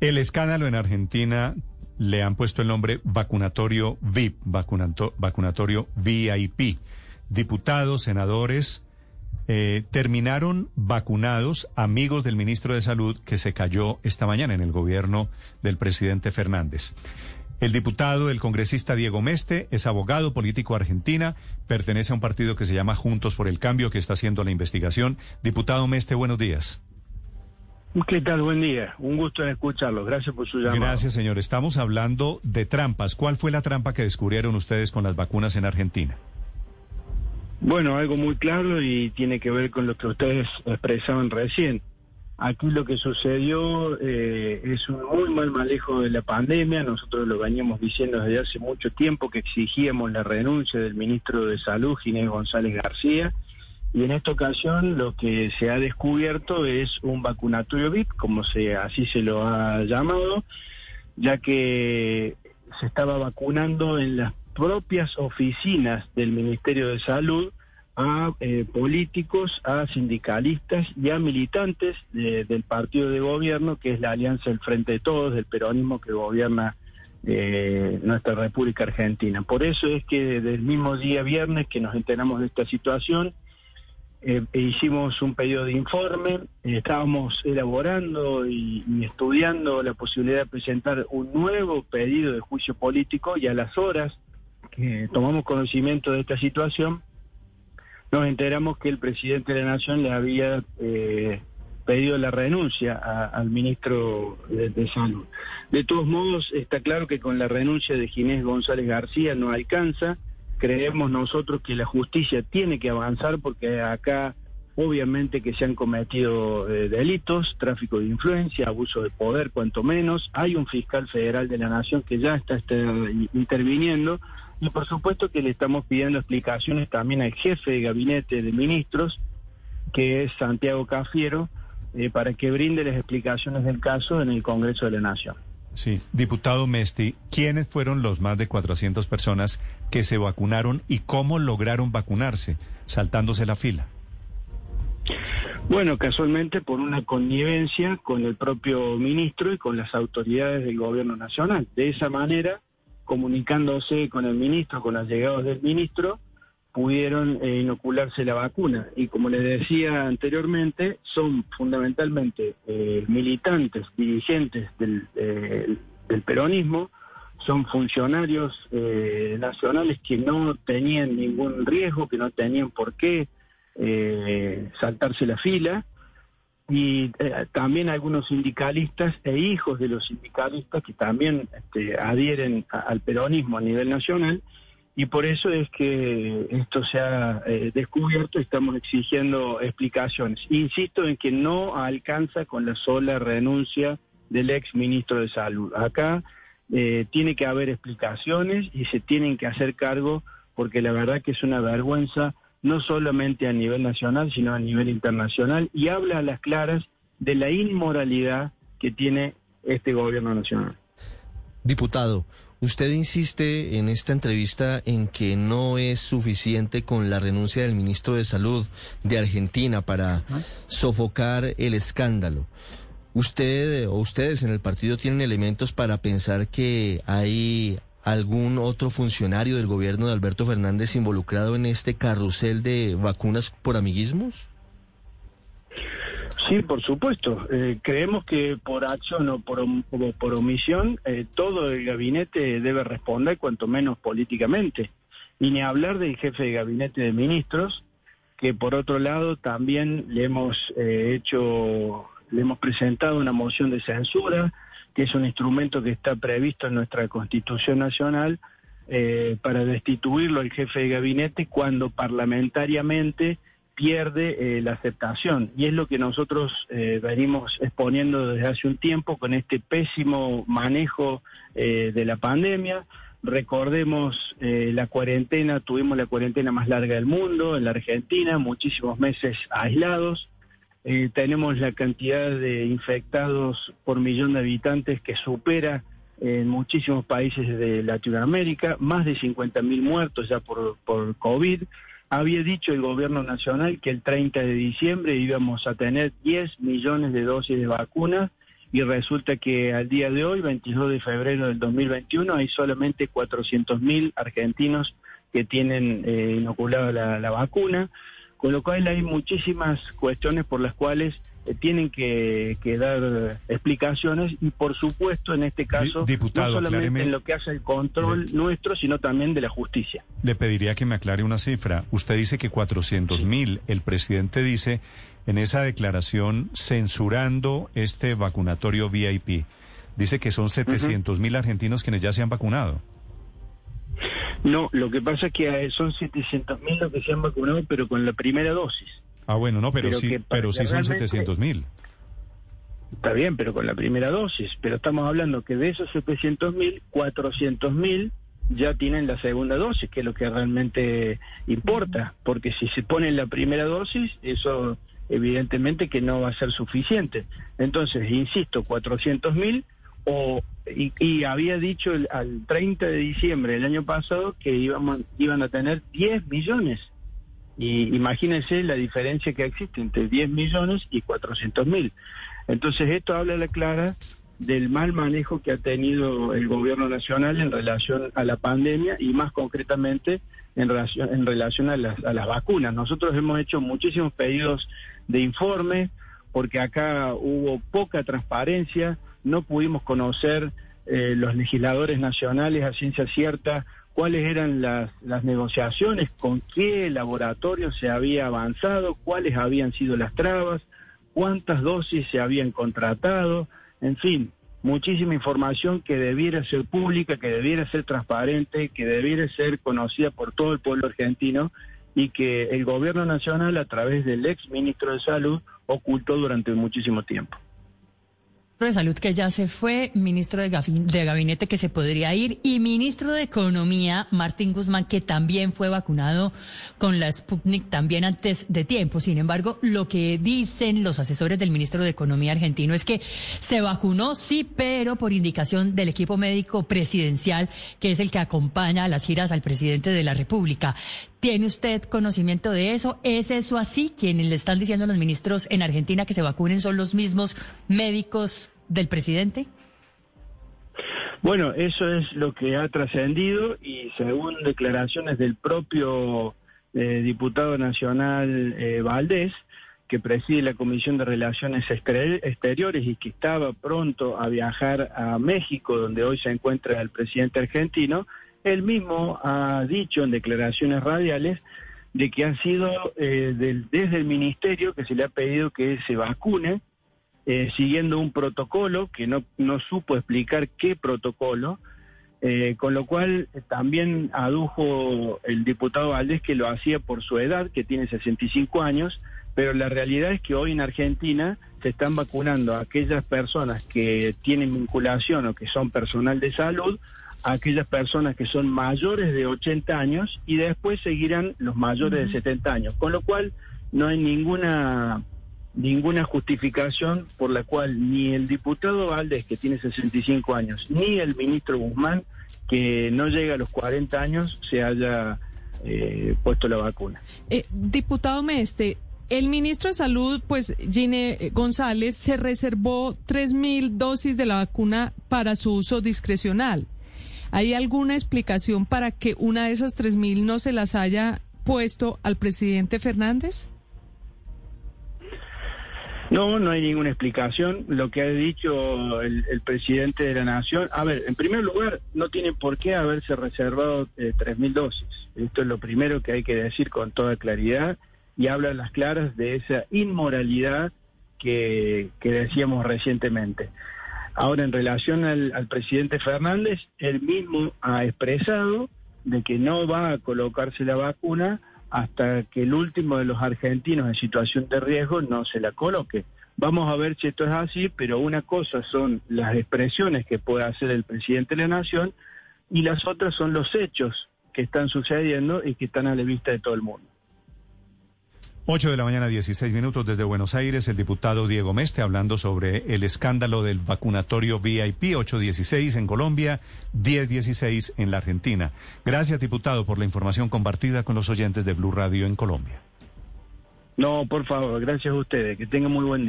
El escándalo en Argentina le han puesto el nombre vacunatorio VIP, vacunatorio VIP. Diputados, senadores eh, terminaron vacunados amigos del ministro de Salud que se cayó esta mañana en el gobierno del presidente Fernández. El diputado, el congresista Diego Meste, es abogado político argentina, pertenece a un partido que se llama Juntos por el Cambio, que está haciendo la investigación. Diputado Meste, buenos días. ¿Qué tal? Buen día. Un gusto en escucharlo. Gracias por su llamada. Gracias, señor. Estamos hablando de trampas. ¿Cuál fue la trampa que descubrieron ustedes con las vacunas en Argentina? Bueno, algo muy claro y tiene que ver con lo que ustedes expresaban recién. Aquí lo que sucedió eh, es un muy mal manejo de la pandemia. Nosotros lo veníamos diciendo desde hace mucho tiempo que exigíamos la renuncia del ministro de Salud, Ginés González García. Y en esta ocasión lo que se ha descubierto es un vacunatorio VIP, como se, así se lo ha llamado, ya que se estaba vacunando en las propias oficinas del Ministerio de Salud a eh, políticos, a sindicalistas y a militantes del partido de gobierno, que es la Alianza del Frente de Todos, del peronismo que gobierna eh, nuestra República Argentina. Por eso es que desde el mismo día viernes que nos enteramos de esta situación, eh, hicimos un pedido de informe, estábamos elaborando y, estudiando la posibilidad de presentar un nuevo pedido de juicio político y a las horas que tomamos conocimiento de esta situación, nos enteramos que el presidente de la Nación le había eh, pedido la renuncia al ministro de, Salud. De todos modos, está claro que con la renuncia de Ginés González García no alcanza. Creemos nosotros que la justicia tiene que avanzar porque acá obviamente que se han cometido eh, delitos, tráfico de influencia, abuso de poder, cuanto menos. Hay un fiscal federal de la Nación que ya está, está interviniendo y por supuesto que le estamos pidiendo explicaciones también al jefe de gabinete de ministros, que es Santiago Cafiero, eh, para que brinde las explicaciones del caso en el Congreso de la Nación. Sí, diputado Mesti, ¿quiénes fueron los más de 400 personas que se vacunaron y cómo lograron vacunarse, saltándose la fila? Bueno, casualmente por una connivencia con el propio ministro y con las autoridades del gobierno nacional. De esa manera, comunicándose con el ministro, con los llegados del ministro, pudieron eh, inocularse la vacuna. Y como les decía anteriormente, son fundamentalmente eh, militantes, dirigentes del, del, peronismo, son funcionarios eh, nacionales que no tenían ningún riesgo, que no tenían por qué saltarse la fila y eh, también algunos sindicalistas e hijos de los sindicalistas que también este, adhieren al peronismo a nivel nacional y por eso es que esto se ha eh, descubierto y estamos exigiendo explicaciones. Insisto en que no alcanza con la sola renuncia del ex ministro de Salud. Acá eh, tiene que haber explicaciones y se tienen que hacer cargo porque la verdad que es una vergüenza no solamente a nivel nacional, sino a nivel internacional, y habla a las claras de la inmoralidad que tiene este gobierno nacional. Diputado, usted insiste en esta entrevista en que no es suficiente con la renuncia del ministro de Salud de Argentina para sofocar el escándalo. ¿Usted o ustedes en el partido tienen elementos para pensar que hay algún otro funcionario del gobierno de Alberto Fernández involucrado en este carrusel de vacunas por amiguismos? Sí, por supuesto. Eh, creemos que por acción o por, por omisión eh, todo el gabinete debe responder, cuanto menos políticamente. Y ni hablar del jefe de gabinete de ministros, que por otro lado también le hemos eh, hecho, le hemos presentado una moción de censura que es un instrumento que está previsto en nuestra Constitución Nacional eh, para destituirlo el jefe de gabinete cuando parlamentariamente pierde eh, la aceptación. Y es lo que nosotros eh, venimos exponiendo desde hace un tiempo con este pésimo manejo de la pandemia. Recordemos la cuarentena, tuvimos la cuarentena más larga del mundo en la Argentina, muchísimos meses aislados. Eh, tenemos la cantidad de infectados por millón de habitantes que supera en muchísimos países de Latinoamérica, más de 50.000 muertos ya por COVID. Había dicho el gobierno nacional que el 30 de diciembre íbamos a tener 10 millones de dosis de vacunas y resulta que al día de hoy, 22 de febrero del 2021, hay solamente 400.000 argentinos que tienen eh, inoculada la, vacuna, con lo cual hay muchísimas cuestiones por las cuales tienen que, dar explicaciones y por supuesto en este caso Diputado, no solamente en lo que hace el control nuestro, sino también de la justicia. Le pediría que me aclare una cifra. Usted dice que 400 mil, el presidente dice en esa declaración censurando este vacunatorio VIP. Dice que son 700 mil argentinos quienes ya se han vacunado. No, lo que pasa es que son 700 mil los que se han vacunado, pero con la primera dosis. Ah, bueno, no, pero, sí, pero sí son 700 mil. Está bien, pero con la primera dosis. Pero estamos hablando que de esos 700 mil, 400 mil ya tienen la segunda dosis, que es lo que realmente importa. Porque si se pone la primera dosis, eso evidentemente que no va a ser suficiente. Entonces, insisto, 400 mil o y, había dicho al 30 de diciembre del año pasado que íbamos, iban a tener 10 millones. Y imagínense la diferencia que existe entre 10 millones y 400 mil. Entonces esto habla a la clara del mal manejo que ha tenido el gobierno nacional en relación a la pandemia y más concretamente en relación, en relación a, las, a las vacunas. Nosotros hemos hecho muchísimos pedidos de informe porque acá hubo poca transparencia, no pudimos conocer eh, los legisladores nacionales a ciencia cierta cuáles eran las, las negociaciones, con qué laboratorio se había avanzado, cuáles habían sido las trabas, cuántas dosis se habían contratado, en fin, muchísima información que debiera ser pública, que debiera ser transparente, que debiera ser conocida por todo el pueblo argentino y que el gobierno nacional a través del ex ministro de Salud ocultó durante muchísimo tiempo de Salud que ya se fue, ministro de, de, Gabinete que se podría ir y ministro de Economía, Martín Guzmán, que también fue vacunado con la Sputnik también antes de tiempo. Sin embargo, lo que dicen los asesores del ministro de Economía argentino es que se vacunó, sí, pero por indicación del equipo médico presidencial, que es el que acompaña a las giras al presidente de la República. ¿Tiene usted conocimiento de eso? ¿Es eso así? Quienes le están diciendo a los ministros en Argentina que se vacunen son los mismos médicos del presidente. Bueno, eso es lo que ha trascendido y según declaraciones del propio eh, diputado nacional eh, Valdés, que preside la Comisión de Relaciones Exteriores y que estaba pronto a viajar a México, donde hoy se encuentra el presidente argentino, él mismo ha dicho en declaraciones radiales de que ha sido eh, desde el ministerio que se le ha pedido que se vacune, eh, siguiendo un protocolo que no, no supo explicar qué protocolo, eh, con lo cual también adujo el diputado Valdés que lo hacía por su edad, que tiene 65 años, pero la realidad es que hoy en Argentina se están vacunando a aquellas personas que tienen vinculación o que son personal de salud a aquellas personas que son mayores de 80 años y después seguirán los mayores de 70 años, con lo cual no hay ninguna ninguna justificación por la cual ni el diputado Valdés, que tiene 65 años, ni el ministro Guzmán, que no llega a los 40 años, se haya eh, puesto la vacuna. Eh, diputado Meste, el ministro de Salud, pues Gine González, se reservó 3.000 dosis de la vacuna para su uso discrecional. ¿Hay alguna explicación para que una de esas 3.000 no se las haya puesto al presidente Fernández? No, no hay ninguna explicación. Lo que ha dicho el, presidente de la Nación, a ver, en primer lugar, no tiene por qué haberse reservado eh, 3.000 dosis. Esto es lo primero que hay que decir con toda claridad y habla las claras de esa inmoralidad que, que decíamos recientemente. Ahora, en relación al, presidente Fernández, él mismo ha expresado de que no va a colocarse la vacuna hasta que el último de los argentinos en situación de riesgo no se la coloque. Vamos a ver si esto es así, pero una cosa son las expresiones que puede hacer el presidente de la Nación y las otras son los hechos que están sucediendo y que están a la vista de todo el mundo. 8 de la mañana, 16 minutos desde Buenos Aires, el diputado Diego Meste hablando sobre el escándalo del vacunatorio VIP 816 en Colombia, 1016 en la Argentina. Gracias, diputado, por la información compartida con los oyentes de Blue Radio en Colombia. No, por favor, gracias a ustedes. Que tengan muy buen día.